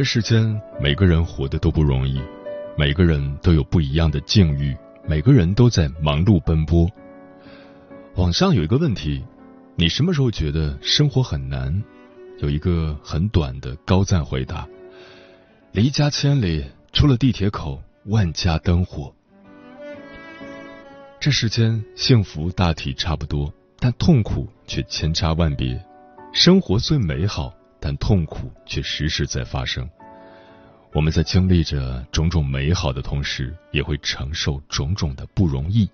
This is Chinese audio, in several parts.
这世间每个人活得都不容易，每个人都有不一样的境遇，每个人都在忙碌奔波。网上有一个问题：你什么时候觉得生活很难？有一个很短的高赞回答：离家千里，出了地铁口，万家灯火。这世间幸福大体差不多，但痛苦却千差万别。生活最美好。但痛苦却时时在发生。我们在经历着种种美好的同时，也会承受种种的不容易。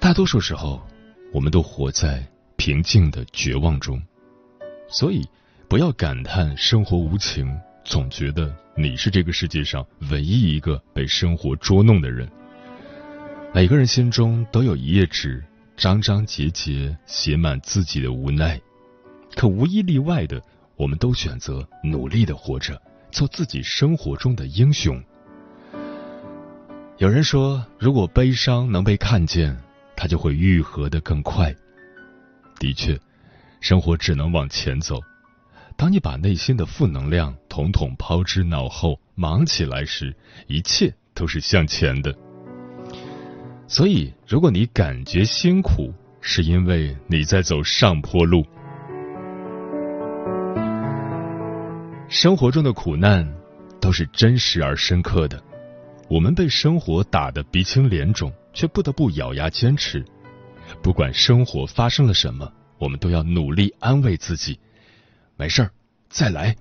大多数时候，我们都活在平静的绝望中。所以，不要感叹生活无情，总觉得你是这个世界上唯一一个被生活捉弄的人。每个人心中都有一页纸，章章节节写满自己的无奈。可无一例外的，我们都选择努力的活着，做自己生活中的英雄。有人说，如果悲伤能被看见，它就会愈合的更快。的确，生活只能往前走。当你把内心的负能量统统抛之脑后，忙起来时，一切都是向前的。所以，如果你感觉辛苦，是因为你在走上坡路。生活中的苦难都是真实而深刻的，我们被生活打得鼻青脸肿，却不得不咬牙坚持。不管生活发生了什么，我们都要努力安慰自己：没事儿，再来。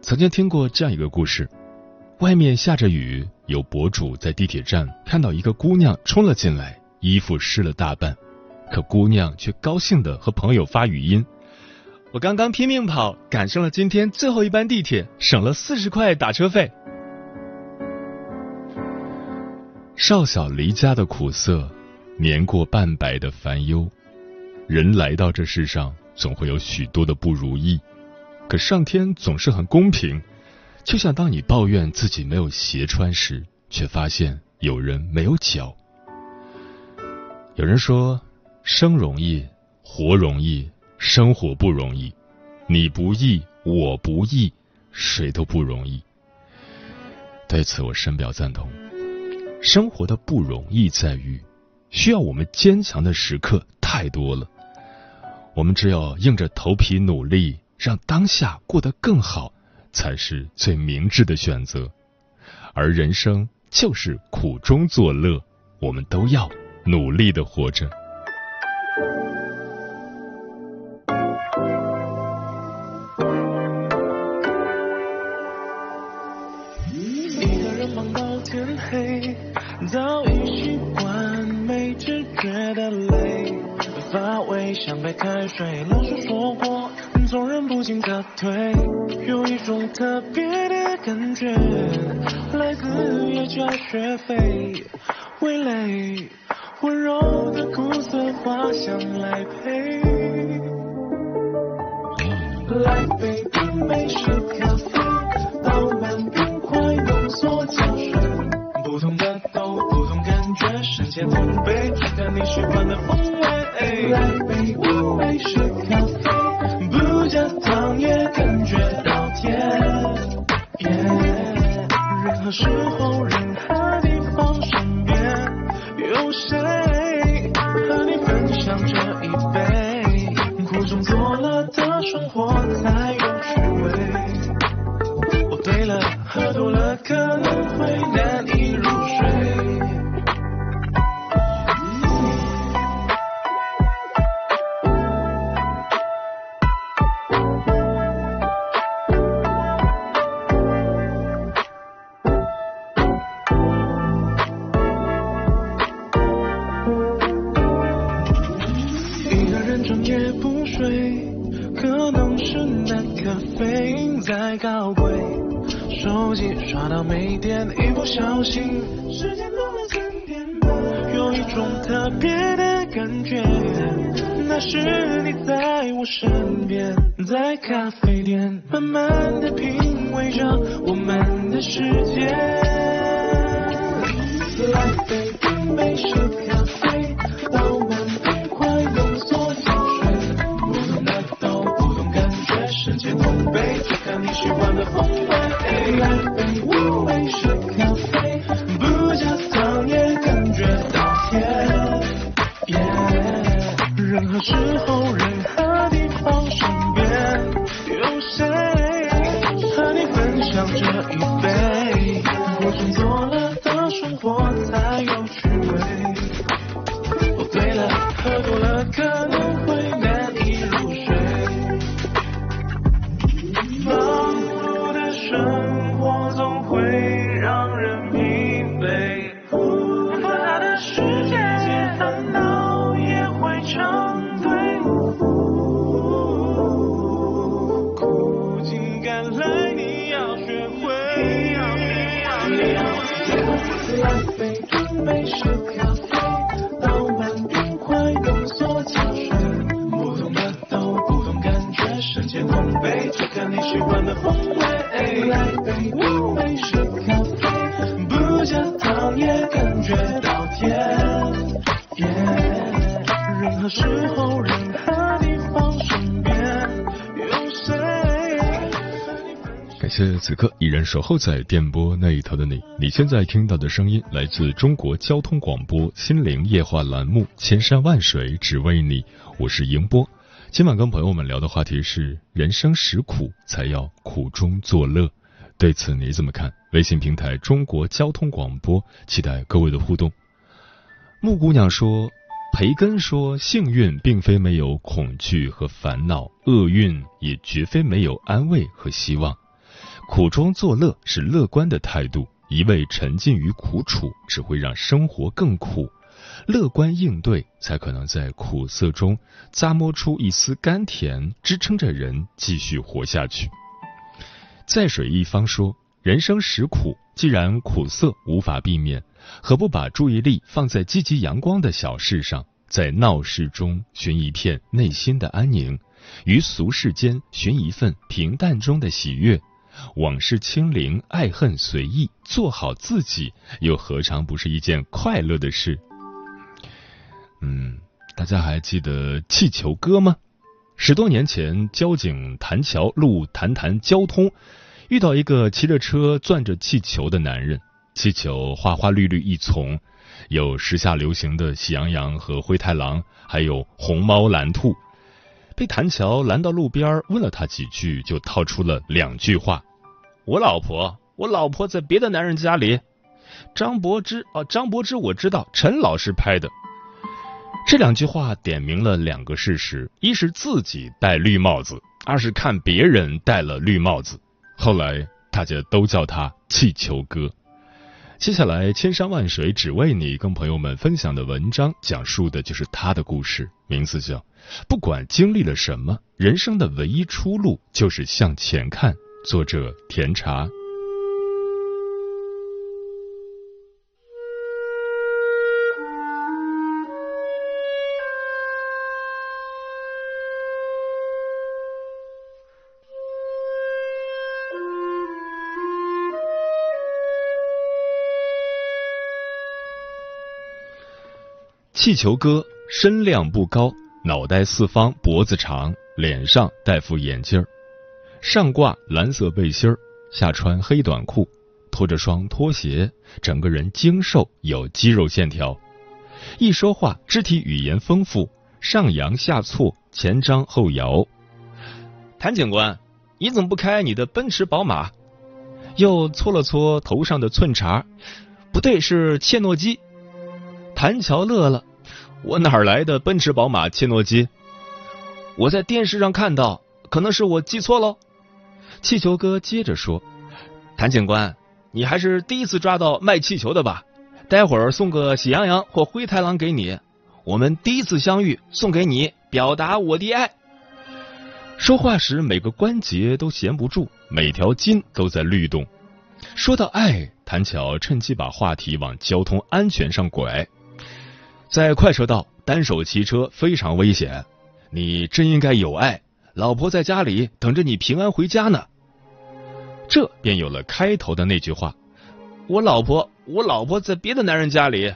曾经听过这样一个故事：外面下着雨，有博主在地铁站看到一个姑娘冲了进来，衣服湿了大半，可姑娘却高兴的和朋友发语音。我刚刚拼命跑，赶上了今天最后一班地铁，省了四十块打车费。少小离家的苦涩，年过半百的烦忧。人来到这世上，总会有许多的不如意，可上天总是很公平。就像当你抱怨自己没有鞋穿时，却发现有人没有脚。有人说，生容易，活容易。生活不容易，你不易，我不易，谁都不容易。对此，我深表赞同。生活的不容易在于，需要我们坚强的时刻太多了。我们只有硬着头皮努力，让当下过得更好，才是最明智的选择。而人生就是苦中作乐，我们都要努力的活着。像白开水，老师说过，总忍不住打退，有一种特别的感觉，来自月交学费，味蕾温柔的苦涩，花香来陪。来杯冰美式咖啡，倒满冰块浓缩胶水，不同的豆，不同感觉，神仙同杯，看你喜欢的风味。来杯。杯是咖啡，不加糖也感觉到甜。任何时候。美式咖啡，倒满冰块，浓缩胶水，不同的豆，不同感觉，世界同杯，就看你喜欢的风味。来杯乌美式咖啡，不加糖也感觉到甜。Yeah，任何时候，任何地方，身边有谁？感谢此刻守候在电波那一头的你。你现在听到的声音来自中国交通广播心灵夜话栏目《千山万水只为你》，我是迎波。今晚跟朋友们聊的话题是：人生实苦，才要苦中作乐。对此你怎么看？微信平台中国交通广播，期待各位的互动。木姑娘说：“培根说，幸运并非没有恐惧和烦恼，厄运也绝非没有安慰和希望。苦中作乐是乐观的态度，一味沉浸于苦楚只会让生活更苦。乐观应对，才可能在苦涩中咂摸出一丝甘甜，支撑着人继续活下去。”在水一方说：“人生实苦，既然苦涩无法避免，何不把注意力放在积极阳光的小事上，在闹市中寻一片内心的安宁，于俗世间寻一份平淡中的喜悦。往事清零，爱恨随意，做好自己，又何尝不是一件快乐的事？”嗯，大家还记得气球哥吗？十多年前，交警谭桥路谈谈交通，遇到一个骑着车攥着气球的男人，气球花花绿绿一丛，有时下流行的喜羊羊和灰太狼，还有红猫蓝兔。被谭桥拦到路边，问了他几句，就套出了两句话：“我老婆，我老婆在别的男人家里。”张柏芝啊，张柏芝我知道，陈老师拍的。这两句话点明了两个事实：一是自己戴绿帽子，二是看别人戴了绿帽子。后来大家都叫他气球哥。接下来，千山万水只为你，跟朋友们分享的文章，讲述的就是他的故事，名字叫《不管经历了什么，人生的唯一出路就是向前看》。作者：甜茶。气球哥身量不高，脑袋四方，脖子长，脸上戴副眼镜儿，上挂蓝色背心儿，下穿黑短裤，拖着双拖鞋，整个人精瘦，有肌肉线条。一说话，肢体语言丰富，上扬下挫，前张后摇。谭警官，你怎么不开你的奔驰宝马？又搓了搓头上的寸茬，不对，是切诺基。谭乔乐了，我哪来的奔驰宝马切诺基？我在电视上看到，可能是我记错喽。气球哥接着说：“谭警官，你还是第一次抓到卖气球的吧？待会儿送个喜羊羊或灰太狼给你。我们第一次相遇，送给你，表达我的爱。”说话时，每个关节都闲不住，每条筋都在律动。说到爱，谭巧趁机把话题往交通安全上拐。在快车道单手骑车非常危险。你真应该有爱，老婆在家里等着你平安回家呢。这便有了开头的那句话：“我老婆，我老婆在别的男人家里。”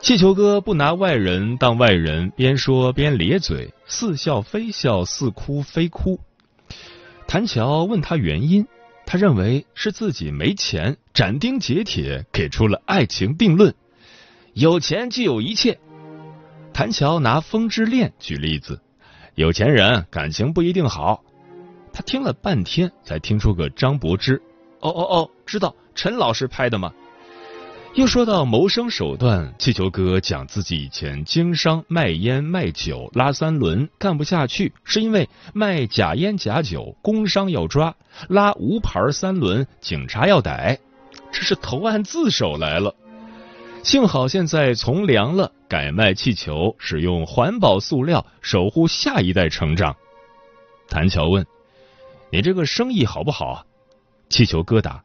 气球哥不拿外人当外人，边说边咧嘴，似笑非笑，似哭非哭。谭乔问他原因，他认为是自己没钱，斩钉截铁给出了爱情定论：有钱就有一切。谭乔拿《风之恋》举例子，有钱人感情不一定好。他听了半天，才听出个张柏芝。哦哦哦，知道陈老师拍的吗？又说到谋生手段，气球哥讲自己以前经商卖烟卖酒拉三轮干不下去，是因为卖假烟假酒工商要抓，拉无牌三轮警察要逮，这是投案自首来了。幸好现在从良了，改卖气球，使用环保塑料，守护下一代成长。谭乔问：“你这个生意好不好啊？”气球哥答：“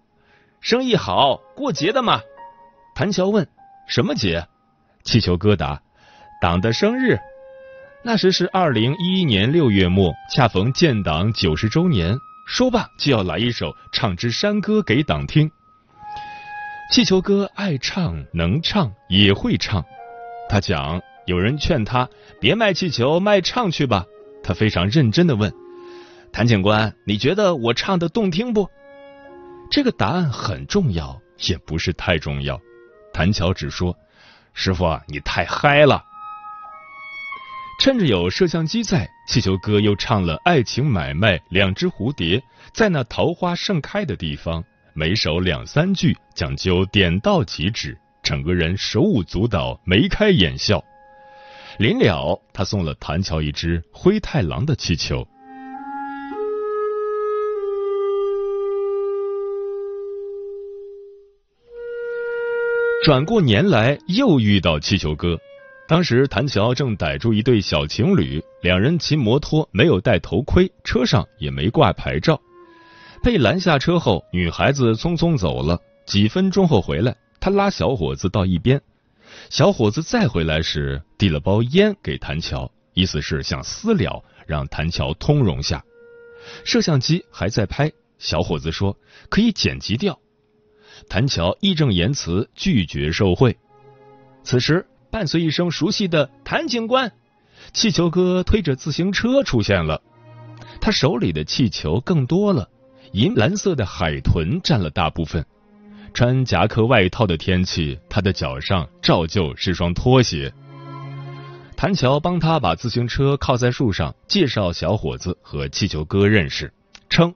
生意好，过节的嘛。”谭乔问：“什么节？”气球哥答：“党的生日。”那时是二零一一年六月末，恰逢建党九十周年。说罢就要来一首《唱支山歌给党听》。气球哥爱唱能唱也会唱，他讲有人劝他别卖气球卖唱去吧，他非常认真的问谭警官你觉得我唱的动听不？这个答案很重要，也不是太重要。谭乔只说师傅啊你太嗨了。趁着有摄像机在，气球哥又唱了《爱情买卖》《两只蝴蝶》在那桃花盛开的地方。每首两三句，讲究点到即止，整个人手舞足蹈，眉开眼笑。临了，他送了谭乔一只灰太狼的气球。转过年来，又遇到气球哥。当时谭乔正逮住一对小情侣，两人骑摩托，没有戴头盔，车上也没挂牌照。被拦下车后，女孩子匆匆走了。几分钟后回来，他拉小伙子到一边。小伙子再回来时，递了包烟给谭乔，意思是想私了，让谭乔通融下。摄像机还在拍，小伙子说可以剪辑掉。谭乔义正言辞拒绝受贿。此时，伴随一声熟悉的“谭警官”，气球哥推着自行车出现了，他手里的气球更多了。银蓝色的海豚占了大部分。穿夹克外套的天气，他的脚上照旧是双拖鞋。谭乔帮他把自行车靠在树上，介绍小伙子和气球哥认识，称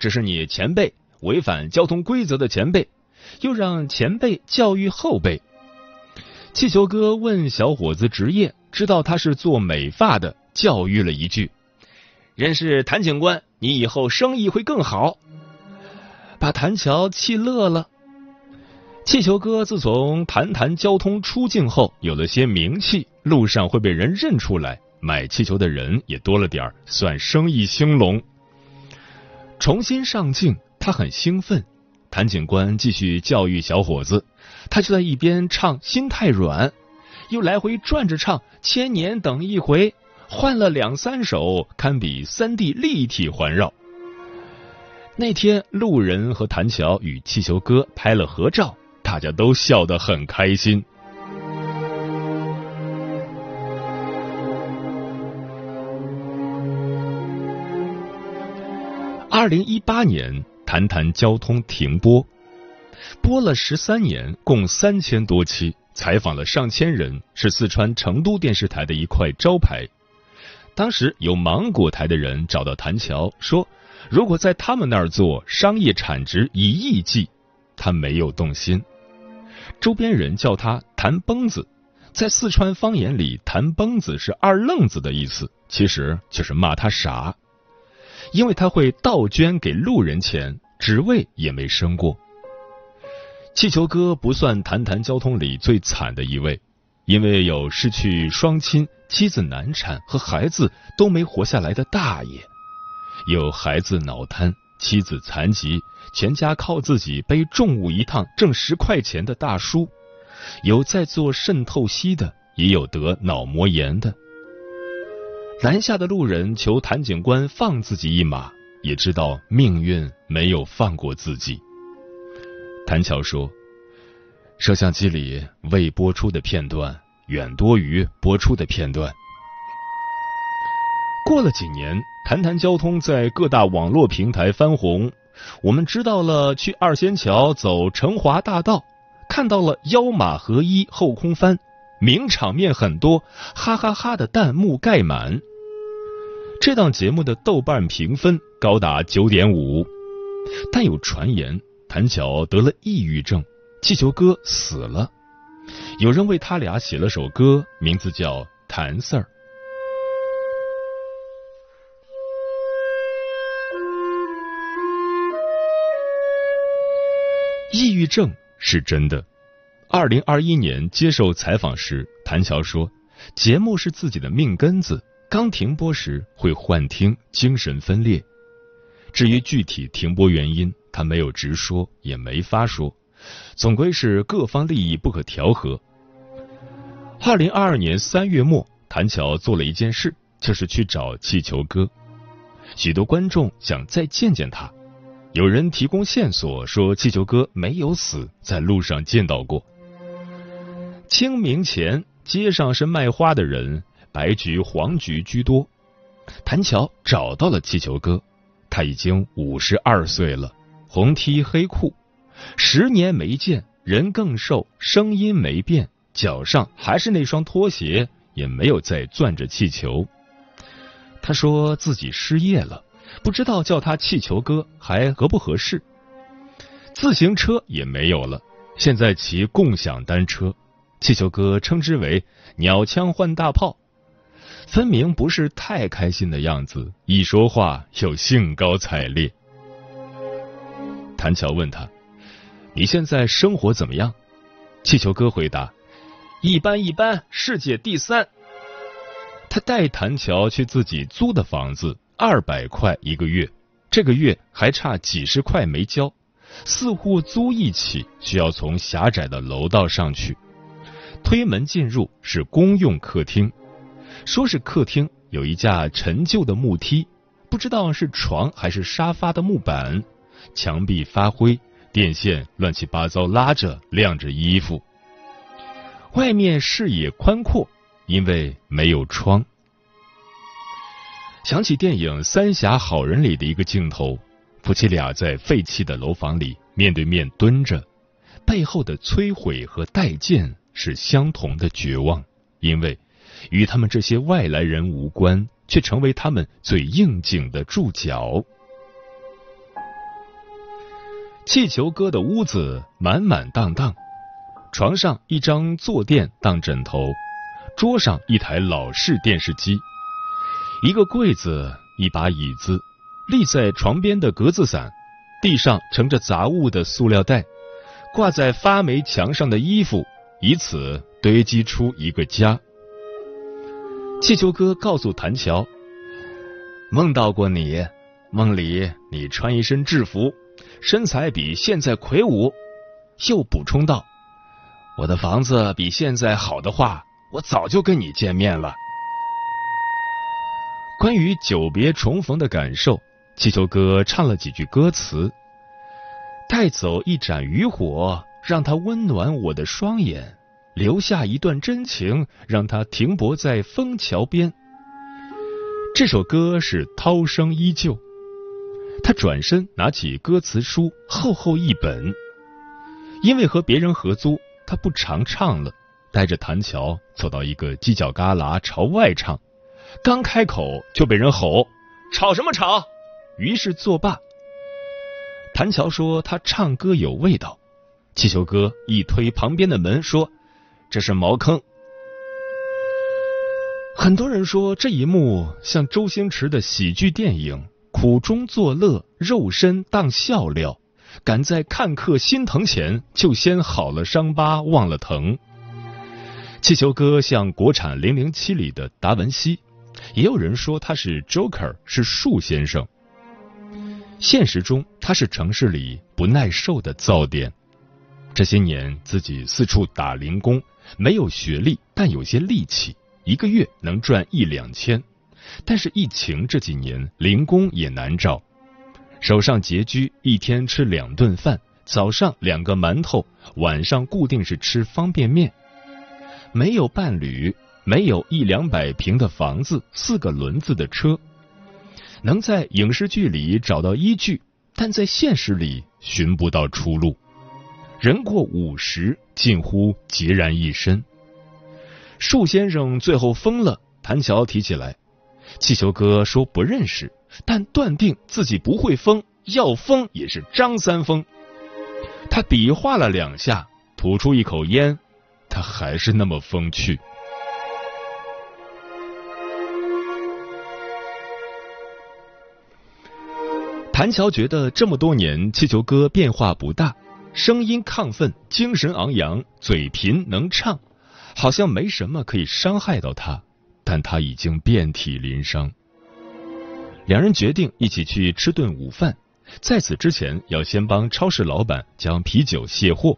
这是你前辈，违反交通规则的前辈，又让前辈教育后辈。气球哥问小伙子职业，知道他是做美发的，教育了一句：“认识谭警官。”你以后生意会更好，把谭乔气乐了。气球哥自从谈谈交通出镜后，有了些名气，路上会被人认出来，买气球的人也多了点算生意兴隆。重新上镜，他很兴奋。谭警官继续教育小伙子，他就在一边唱《心太软》，又来回转着唱《千年等一回》。换了两三首，堪比三 D 立体环绕。那天，路人和谭乔与气球哥拍了合照，大家都笑得很开心。二零一八年，谈谈交通停播。播了十三年，共三千多期，采访了上千人，是四川成都电视台的一块招牌。当时有芒果台的人找到谭乔说，如果在他们那儿做，商业产值一亿计，他没有动心。周边人叫他“谭崩子”，在四川方言里，“谭崩子”是二愣子的意思，其实就是骂他傻，因为他会倒捐给路人钱，职位也没升过。气球哥不算谈谈交通里最惨的一位，因为有失去双亲、妻子难产和孩子都没活下来的大爷，有孩子脑瘫、妻子残疾、全家靠自己背重物一趟挣十块钱的大叔，有在做肾透析的，也有得脑膜炎的。拦下的路人求谭警官放自己一马，也知道命运没有放过自己。谭乔说：“摄像机里未播出的片段远多于播出的片段。”过了几年，谈谈交通在各大网络平台翻红，我们知道了去二仙桥走成华大道，看到了腰马合一后空翻，名场面很多，哈哈哈的弹幕盖满。这档节目的豆瓣评分高达九点五，但有传言。谭乔得了抑郁症，气球哥死了。有人为他俩写了首歌，名字叫《谭 Sir》。抑郁症是真的。二零二一年接受采访时，谭乔说，节目是自己的命根子，刚停播时会幻听、精神分裂。至于具体停播原因，他没有直说，也没法说，总归是各方利益不可调和。二零二二年三月末，谭乔做了一件事，就是去找气球哥。许多观众想再见见他，有人提供线索说气球哥没有死，在路上见到过。清明前，街上是卖花的人，白菊、黄菊居多。谭乔找到了气球哥，他已经五十二岁了。红 T 黑裤，十年没见，人更瘦，声音没变，脚上还是那双拖鞋，也没有再攥着气球。他说自己失业了，不知道叫他气球哥还合不合适。自行车也没有了，现在骑共享单车。气球哥称之为“鸟枪换大炮”，分明不是太开心的样子，一说话又兴高采烈。谭乔问他：“你现在生活怎么样？”气球哥回答：“一般一般，世界第三。”他带谭乔去自己租的房子，二百块一个月，这个月还差几十块没交。四户租一起，需要从狭窄的楼道上去。推门进入是公用客厅，说是客厅，有一架陈旧的木梯，不知道是床还是沙发的木板。墙壁发灰，电线乱七八糟拉着，晾着衣服。外面视野宽阔，因为没有窗。想起电影《三峡好人》里的一个镜头，夫妻俩在废弃的楼房里面对面蹲着，背后的摧毁和待见是相同的绝望，因为与他们这些外来人无关，却成为他们最应景的注脚。气球哥的屋子满满当当，床上一张坐垫当枕头，桌上一台老式电视机，一个柜子，一把椅子，立在床边的格子伞，地上盛着杂物的塑料袋，挂在发霉墙上的衣服，以此堆积出一个家。气球哥告诉谭乔，梦到过你，梦里你穿一身制服。身材比现在魁梧，又补充道：“我的房子比现在好的话，我早就跟你见面了。”关于久别重逢的感受，气球哥唱了几句歌词：“带走一盏渔火，让它温暖我的双眼；留下一段真情，让它停泊在枫桥边。”这首歌是涛声依旧。他转身拿起歌词书，厚厚一本。因为和别人合租，他不常唱了，带着谭乔走到一个犄角旮旯朝外唱，刚开口就被人吼：“吵什么吵！”于是作罢。谭乔说他唱歌有味道，气球哥一推旁边的门说：“这是茅坑。”很多人说这一幕像周星驰的喜剧电影，苦中作乐，肉身当笑料。敢在看客心疼前，就先好了伤疤忘了疼。气球哥像国产零零七里的达文西，也有人说他是 Joker，是树先生。现实中他是城市里不耐受的噪点。这些年自己四处打零工，没有学历，但有些力气。一个月能赚一两千，但是疫情这几年零工也难找，手上拮据，一天吃两顿饭，早上两个馒头，晚上固定是吃方便面。没有伴侣，没有一两百平的房子，四个轮子的车，能在影视剧里找到依据，但在现实里寻不到出路。人过五十，近乎孑然一身。树先生最后疯了，谭乔提起来，气球哥说不认识，但断定自己不会疯，要疯也是张三疯。他比划了两下，吐出一口烟，他还是那么风趣。谭乔觉得这么多年气球哥变化不大，声音亢奋，精神昂扬，嘴贫能唱。好像没什么可以伤害到他，但他已经遍体鳞伤。两人决定一起去吃顿午饭，在此之前要先帮超市老板将啤酒卸货。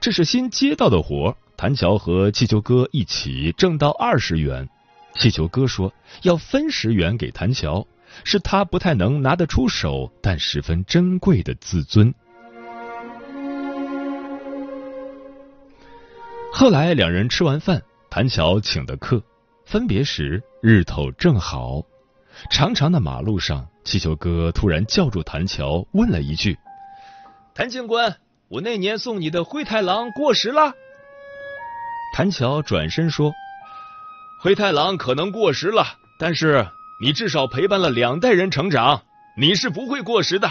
这是新接到的活，谭乔和气球哥一起挣到二十元。气球哥说要分十元给谭乔，是他不太能拿得出手，但十分珍贵的自尊。后来两人吃完饭，谭乔请的客。分别时日头正好，长长的马路上，气球哥突然叫住谭乔，问了一句：“谭警官，我那年送你的灰太狼过时了？”谭乔转身说：“灰太狼可能过时了，但是你至少陪伴了两代人成长，你是不会过时的。”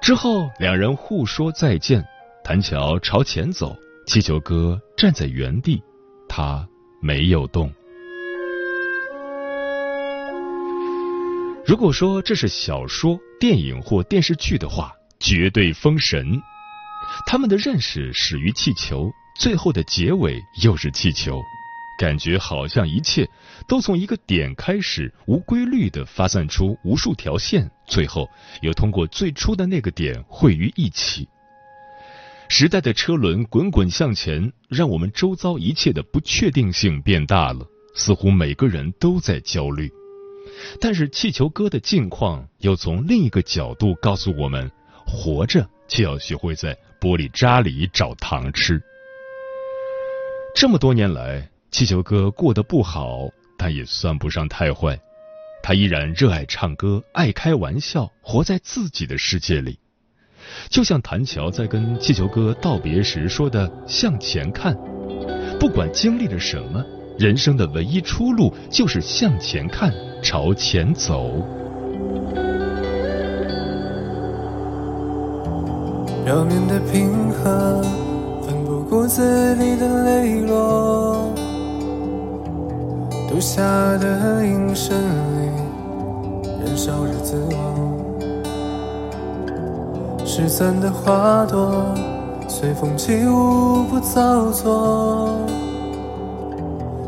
之后两人互说再见，谭乔朝前走。气球哥站在原地，他没有动。如果说这是小说、电影或电视剧的话，绝对封神。他们的认识始于气球，最后的结尾又是气球，感觉好像一切都从一个点开始，无规律的发散出无数条线，最后又通过最初的那个点汇于一起。时代的车轮滚滚向前，让我们周遭一切的不确定性变大了，似乎每个人都在焦虑。但是气球哥的近况又从另一个角度告诉我们：活着就要学会在玻璃渣里找糖吃。这么多年来，气球哥过得不好，但也算不上太坏。他依然热爱唱歌，爱开玩笑，活在自己的世界里。就像谭乔在跟气球哥道别时说的：“向前看，不管经历了什么，人生的唯一出路就是向前看，朝前走。”表面的平和，奋不顾自里的泪落，读下的音声里，燃烧着自我。失散的花朵，随风起舞不造作，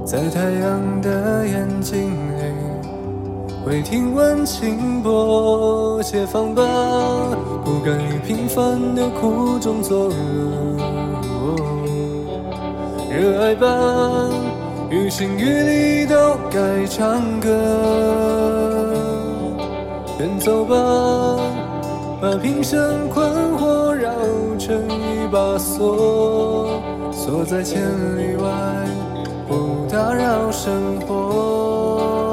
在太阳的眼睛里，会听闻轻薄。解放吧，不甘于平凡的苦中作乐。热爱吧，于情于理都该唱歌。远走吧。把平生困惑绕成一把锁，锁在千里外，不打扰生活。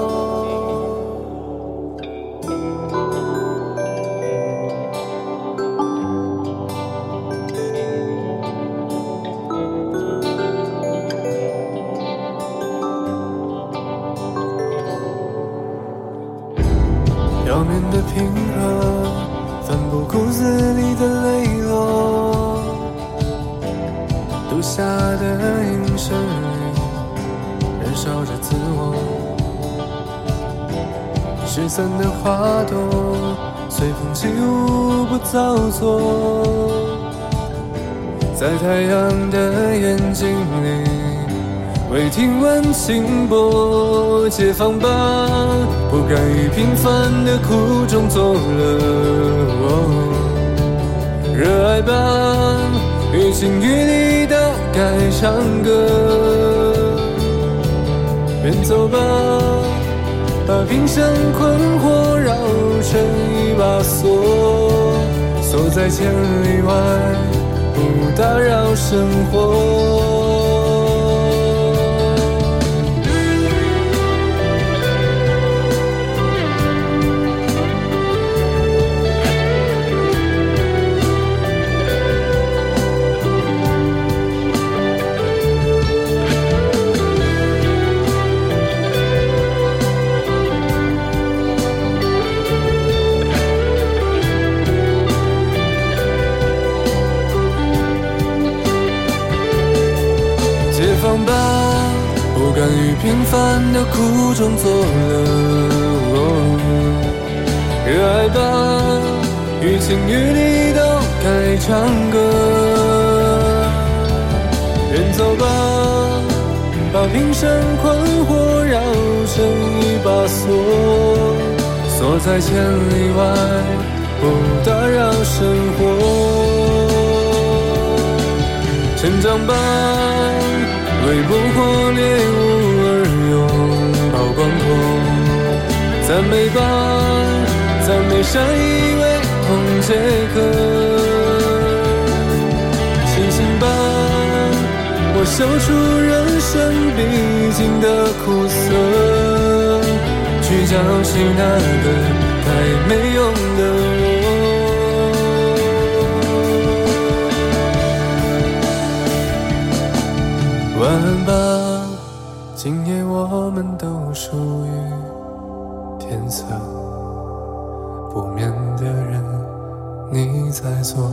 读下的眼神里，燃烧着自我。失散的花朵，随风起舞，不造作。在太阳的眼睛里，未听闻轻薄，解放吧，不甘于平凡的苦中作乐。热爱吧，于情于理的该唱歌。远走吧，把平生困惑绕成一把锁，锁在千里外。不打扰生活。成长吧，为捕获猎物。广阔，赞美吧，赞美善意为同结合。庆幸吧，我笑出人生必经的苦涩，去教训那个太美属于天色不眠的人，你在做？